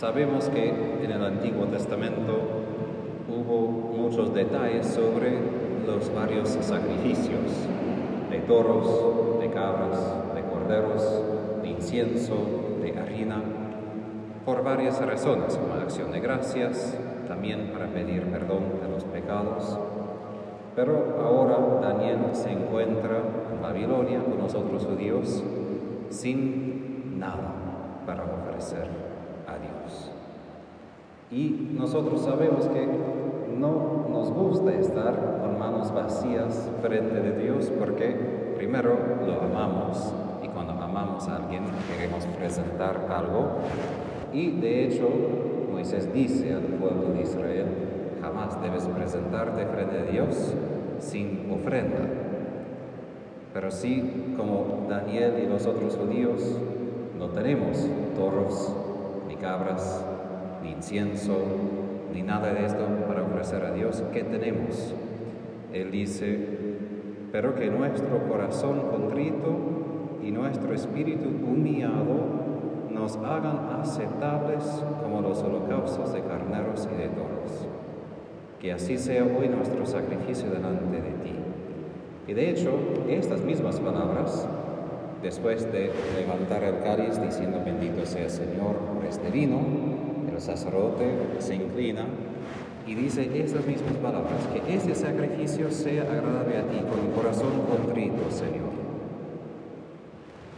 Sabemos que en el Antiguo Testamento hubo muchos detalles sobre los varios sacrificios de toros, de cabras, de corderos, de incienso, de harina, por varias razones, como acción de gracias, también para pedir perdón de los pecados. Pero ahora Daniel se encuentra en Babilonia con los otros judíos sin nada para ofrecer. Y nosotros sabemos que no nos gusta estar con manos vacías frente de Dios porque primero lo amamos y cuando amamos a alguien queremos presentar algo y de hecho Moisés dice al pueblo de Israel, jamás debes presentarte frente a Dios sin ofrenda. Pero sí, como Daniel y los otros judíos, no tenemos toros, ni cabras, ni incienso, ni nada de esto para ofrecer a Dios. ¿Qué tenemos? Él dice, pero que nuestro corazón contrito y nuestro espíritu humillado nos hagan aceptables como los holocaustos de carneros y de toros. Que así sea hoy nuestro sacrificio delante de ti. Y de hecho, estas mismas palabras, después de levantar el cáliz diciendo bendito sea Señor por este vino, el sacerdote se inclina y dice estas mismas palabras, que este sacrificio sea agradable a ti con un corazón contrito, Señor.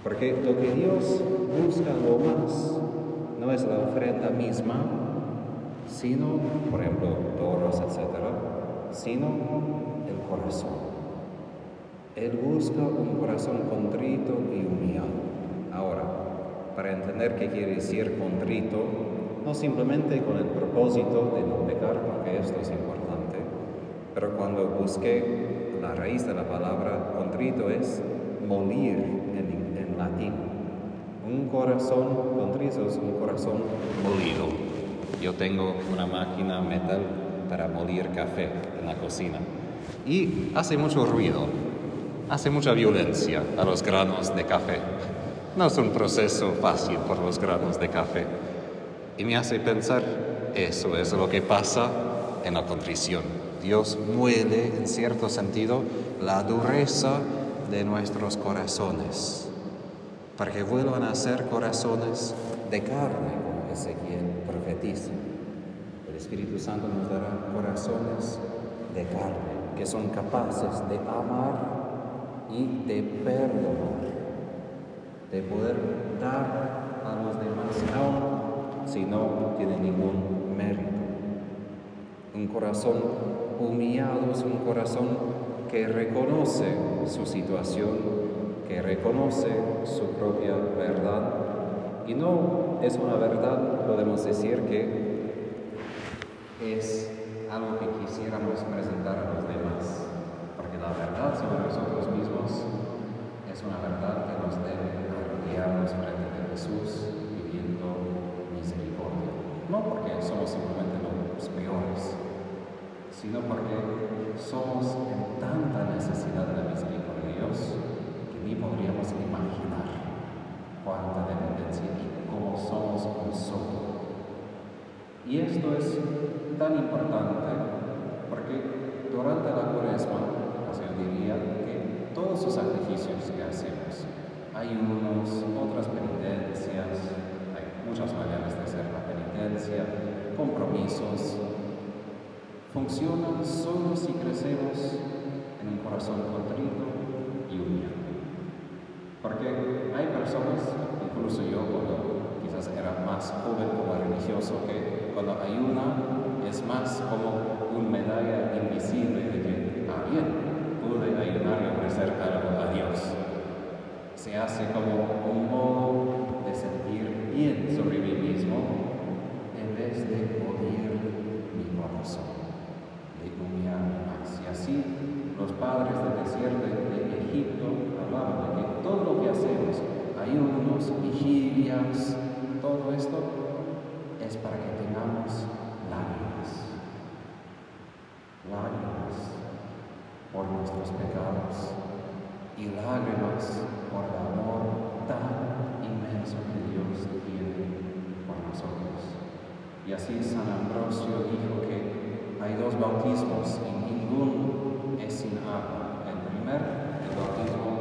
Porque lo que Dios busca lo más no es la ofrenda misma, sino, por ejemplo, toros, etc., sino el corazón. Él busca un corazón contrito y humillado. Ahora, para entender qué quiere decir contrito, no simplemente con el propósito de no pecar, porque esto es importante, pero cuando busqué la raíz de la palabra contrito es molir en latín. Un corazón contrito es un corazón molido. Yo tengo una máquina metal para molir café en la cocina y hace mucho ruido, hace mucha violencia a los granos de café. No es un proceso fácil por los granos de café. Y me hace pensar, eso es lo que pasa en la contrición. Dios muele, en cierto sentido, la dureza de nuestros corazones para que vuelvan a ser corazones de carne, como Ezequiel profetiza. El Espíritu Santo nos dará corazones de carne, que son capaces de amar y de perdonar, de poder dar a los demás, si no tienen ningún mérito. Un corazón humillado es un corazón que reconoce su situación que reconoce su propia verdad. Y no es una verdad, podemos decir que es algo que quisiéramos presentar a los demás, porque la verdad sobre nosotros mismos es una verdad que nos debe arrodillarnos frente a Jesús. No porque somos simplemente los peores, sino porque somos en tanta necesidad de la misericordia de Dios ni podríamos imaginar cuánta dependencia y cómo somos un solo. Y esto es tan importante porque durante la cuaresma, yo diría que todos los sacrificios que hacemos, hay unos, otras penitencias, muchas maneras de hacer la penitencia, compromisos, funcionan solo si crecemos en un corazón contrito y humillado. Porque hay personas, incluso yo cuando quizás era más joven como religioso, que cuando ayuna es más como una medalla invisible de que, ah, bien, pude ayunar y ofrecer algo a Dios. Se hace como un modo de sentir bien sobre mí mismo en vez de oír mi corazón, de humillarme más. Y así los padres del desierto de Egipto hablaban de que todo lo que hacemos, ayunos, vigilias, todo esto es para que tengamos lágrimas, lágrimas por nuestros pecados y lágrimas por el amor tan inmenso que Dios tiene por nosotros. Y así San Ambrosio dijo que hay dos bautismos y ninguno es sin agua. El primer, el bautismo.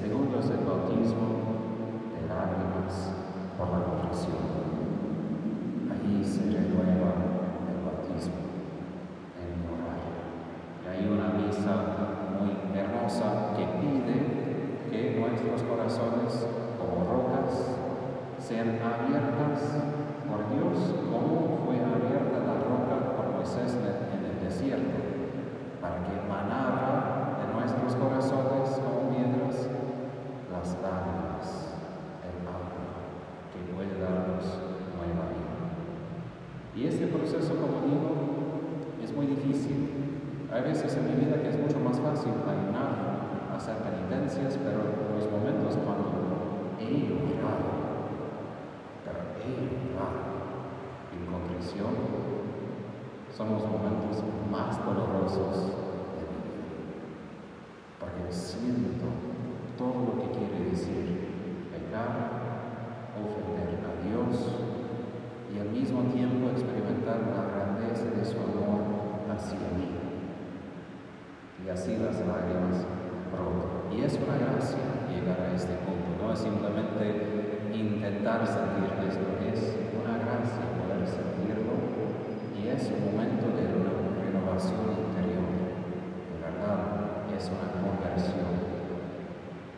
El segundo es el bautismo de lágrimas por la confesión. Allí se renueva el bautismo en moral. Y hay una misa muy hermosa que pide que nuestros corazones como rocas sean abiertas por Dios como fue abierta la roca por Moisés en el desierto, para que manara de nuestros corazones como piedras las lágrimas, el agua que puede darnos nueva vida. Y este proceso, como digo, es muy difícil. Hay veces en mi vida que es mucho más fácil ayunar, hacer penitencias, pero los momentos cuando he llorado, pero he llorado en contrición, son los momentos más dolorosos de mi vida. Porque siento todo lo que quiere decir pecar, ofender a Dios y al mismo tiempo experimentar la grandeza de su amor hacia mí. Y así las lágrimas brotan. Y es una gracia llegar a este punto, no es simplemente intentar sentir esto, es una gracia poder sentirlo y es un momento de una renovación interior. De verdad, es una conversión.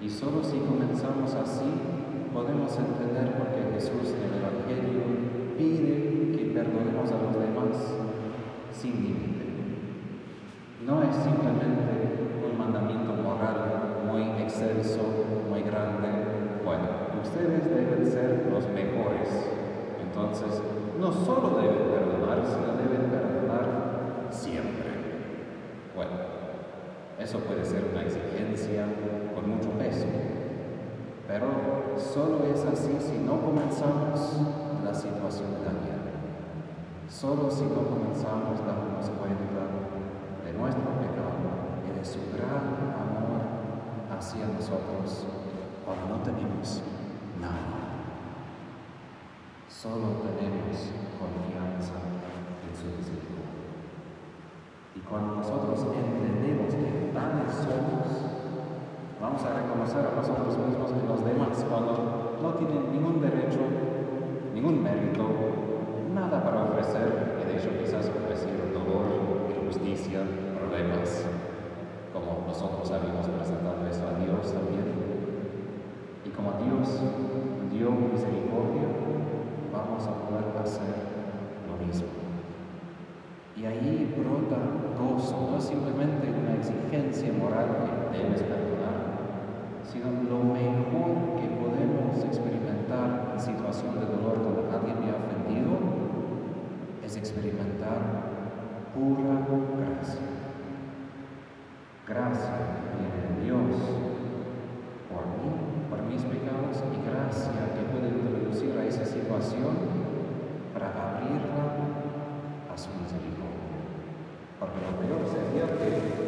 Y solo si comenzamos así, podemos entender por qué Jesús en el Evangelio que perdonemos a los demás sin límite. No es simplemente un mandamiento moral muy excelso, muy grande. Bueno, ustedes deben ser los mejores. Entonces, no solo deben perdonar, sino deben perdonar siempre. Bueno, eso puede ser una exigencia con mucho peso, pero solo es así si no comenzamos situación de vida. Solo si no comenzamos dándonos cuenta de nuestro pecado y de su gran amor hacia nosotros cuando no tenemos nada. Solo tenemos confianza en su misericordia. Y cuando nosotros entendemos que tales somos, vamos a reconocer a nosotros mismos y los demás cuando no tienen ningún derecho, ningún mérito, nada para ofrecer, y de hecho quizás ofrecieron dolor, injusticia, problemas, como nosotros habíamos presentado eso a Dios también. Y como Dios dio misericordia, vamos a poder hacer lo mismo. Y ahí brota gozo, no es simplemente una exigencia moral que debes perdonar, sino lo mejor que podemos experimentar en situación de dolor cuando alguien me ha ofendido es experimentar pura gracia. Gracia de Dios por mí, por mis pecados, y gracia que puede introducir a esa situación para abrirla a su misericordia. Porque lo peor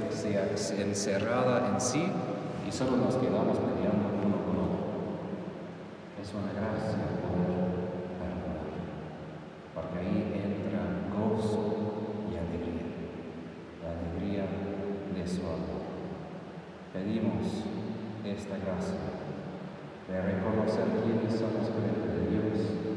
sería que sea encerrada en sí y solo nos quedamos peleando uno con otro. Es una gracia poder perdonar, porque ahí entra gozo y alegría, la alegría de su amor. Pedimos esta gracia de reconocer quiénes somos frente de Dios